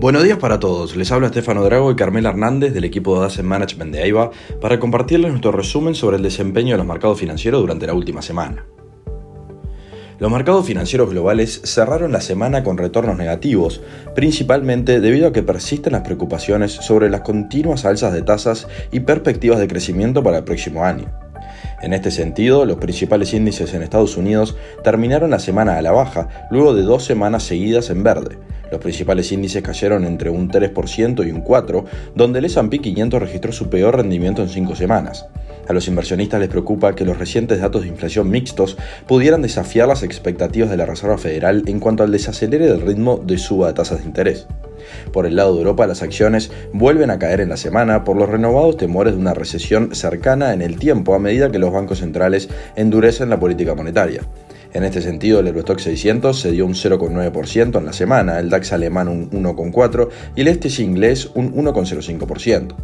Buenos días para todos, les habla Estefano Drago y Carmela Hernández del equipo de Asset Management de AIBA para compartirles nuestro resumen sobre el desempeño de los mercados financieros durante la última semana. Los mercados financieros globales cerraron la semana con retornos negativos, principalmente debido a que persisten las preocupaciones sobre las continuas alzas de tasas y perspectivas de crecimiento para el próximo año. En este sentido, los principales índices en Estados Unidos terminaron la semana a la baja, luego de dos semanas seguidas en verde, los principales índices cayeron entre un 3% y un 4%, donde el S&P 500 registró su peor rendimiento en cinco semanas. A los inversionistas les preocupa que los recientes datos de inflación mixtos pudieran desafiar las expectativas de la Reserva Federal en cuanto al desacelere del ritmo de suba de tasas de interés. Por el lado de Europa, las acciones vuelven a caer en la semana por los renovados temores de una recesión cercana en el tiempo a medida que los bancos centrales endurecen la política monetaria. En este sentido, el Eurostock 600 se dio un 0,9% en la semana, el DAX alemán un 1,4% y el STC inglés un 1,05%.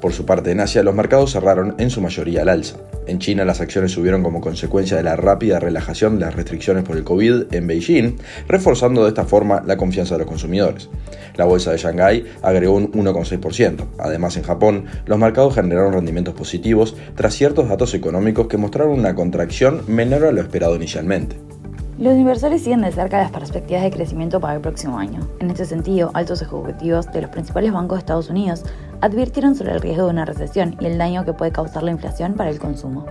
Por su parte, en Asia los mercados cerraron en su mayoría al alza. En China las acciones subieron como consecuencia de la rápida relajación de las restricciones por el COVID en Beijing, reforzando de esta forma la confianza de los consumidores. La bolsa de Shanghái agregó un 1,6%. Además, en Japón, los mercados generaron rendimientos positivos tras ciertos datos económicos que mostraron una contracción menor a lo esperado inicialmente. Los inversores siguen de cerca las perspectivas de crecimiento para el próximo año. En este sentido, altos ejecutivos de los principales bancos de Estados Unidos advirtieron sobre el riesgo de una recesión y el daño que puede causar la inflación para el consumo.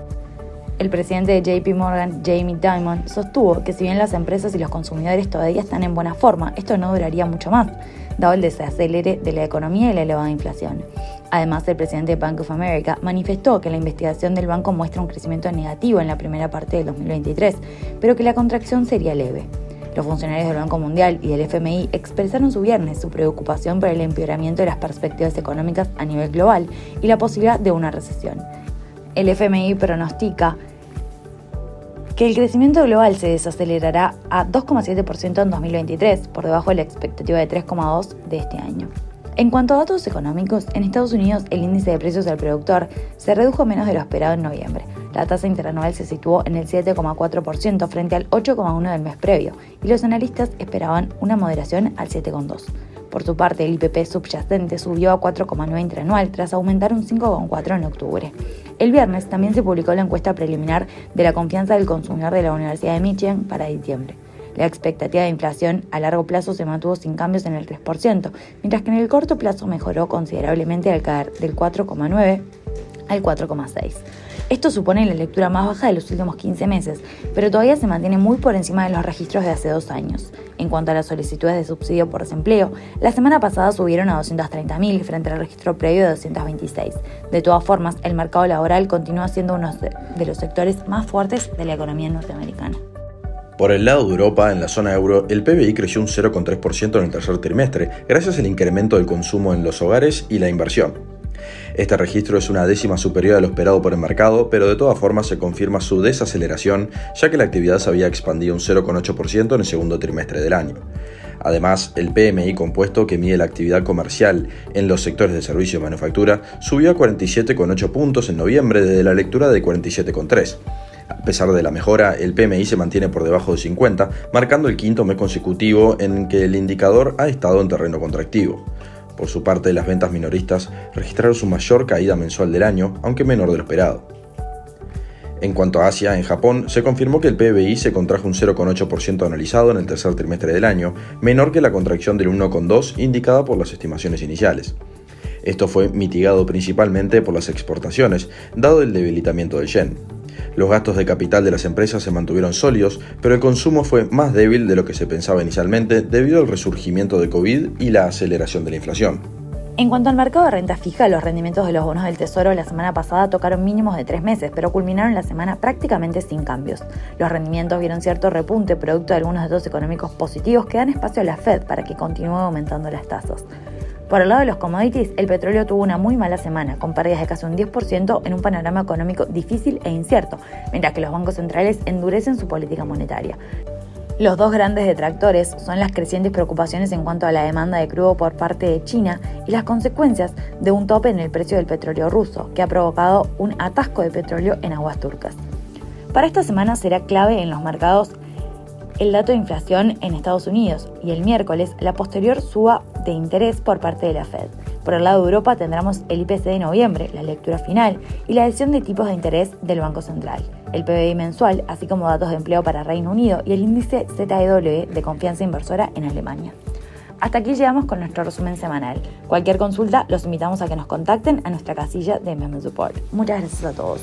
El presidente de JP Morgan, Jamie Dimon, sostuvo que si bien las empresas y los consumidores todavía están en buena forma, esto no duraría mucho más, dado el desacelere de la economía y la elevada inflación. Además, el presidente de Bank of America manifestó que la investigación del banco muestra un crecimiento negativo en la primera parte del 2023, pero que la contracción sería leve. Los funcionarios del Banco Mundial y del FMI expresaron su viernes su preocupación por el empeoramiento de las perspectivas económicas a nivel global y la posibilidad de una recesión. El FMI pronostica que el crecimiento global se desacelerará a 2,7% en 2023, por debajo de la expectativa de 3,2% de este año. En cuanto a datos económicos, en Estados Unidos el índice de precios al productor se redujo menos de lo esperado en noviembre. La tasa interanual se situó en el 7,4% frente al 8,1% del mes previo, y los analistas esperaban una moderación al 7,2%. Por su parte, el IPP subyacente subió a 4,9 interanual tras aumentar un 5,4 en octubre. El viernes también se publicó la encuesta preliminar de la confianza del consumidor de la Universidad de Michigan para diciembre. La expectativa de inflación a largo plazo se mantuvo sin cambios en el 3%, mientras que en el corto plazo mejoró considerablemente al caer del 4,9 al 4,6. Esto supone la lectura más baja de los últimos 15 meses, pero todavía se mantiene muy por encima de los registros de hace dos años. En cuanto a las solicitudes de subsidio por desempleo, la semana pasada subieron a 230.000 frente al registro previo de 226. De todas formas, el mercado laboral continúa siendo uno de los sectores más fuertes de la economía norteamericana. Por el lado de Europa, en la zona euro, el PBI creció un 0,3% en el tercer trimestre, gracias al incremento del consumo en los hogares y la inversión. Este registro es una décima superior a lo esperado por el mercado, pero de todas formas se confirma su desaceleración, ya que la actividad se había expandido un 0,8% en el segundo trimestre del año. Además, el PMI compuesto que mide la actividad comercial en los sectores de servicio y manufactura subió a 47,8 puntos en noviembre desde la lectura de 47,3. A pesar de la mejora, el PMI se mantiene por debajo de 50, marcando el quinto mes consecutivo en que el indicador ha estado en terreno contractivo. Por su parte, las ventas minoristas registraron su mayor caída mensual del año, aunque menor de lo esperado. En cuanto a Asia, en Japón, se confirmó que el PBI se contrajo un 0,8% analizado en el tercer trimestre del año, menor que la contracción del 1,2% indicada por las estimaciones iniciales. Esto fue mitigado principalmente por las exportaciones, dado el debilitamiento del yen. Los gastos de capital de las empresas se mantuvieron sólidos, pero el consumo fue más débil de lo que se pensaba inicialmente debido al resurgimiento de COVID y la aceleración de la inflación. En cuanto al mercado de renta fija, los rendimientos de los bonos del Tesoro la semana pasada tocaron mínimos de tres meses, pero culminaron la semana prácticamente sin cambios. Los rendimientos vieron cierto repunte producto de algunos datos económicos positivos que dan espacio a la Fed para que continúe aumentando las tasas. Por el lado de los commodities, el petróleo tuvo una muy mala semana, con pérdidas de casi un 10% en un panorama económico difícil e incierto, mientras que los bancos centrales endurecen su política monetaria. Los dos grandes detractores son las crecientes preocupaciones en cuanto a la demanda de crudo por parte de China y las consecuencias de un tope en el precio del petróleo ruso, que ha provocado un atasco de petróleo en aguas turcas. Para esta semana será clave en los mercados el dato de inflación en Estados Unidos y el miércoles la posterior suba de interés por parte de la Fed. Por el lado de Europa tendremos el IPC de noviembre, la lectura final y la decisión de tipos de interés del Banco Central, el PBI mensual, así como datos de empleo para Reino Unido y el índice ZEW de confianza inversora en Alemania. Hasta aquí llegamos con nuestro resumen semanal. Cualquier consulta los invitamos a que nos contacten a nuestra casilla de Meme Support. Muchas gracias a todos.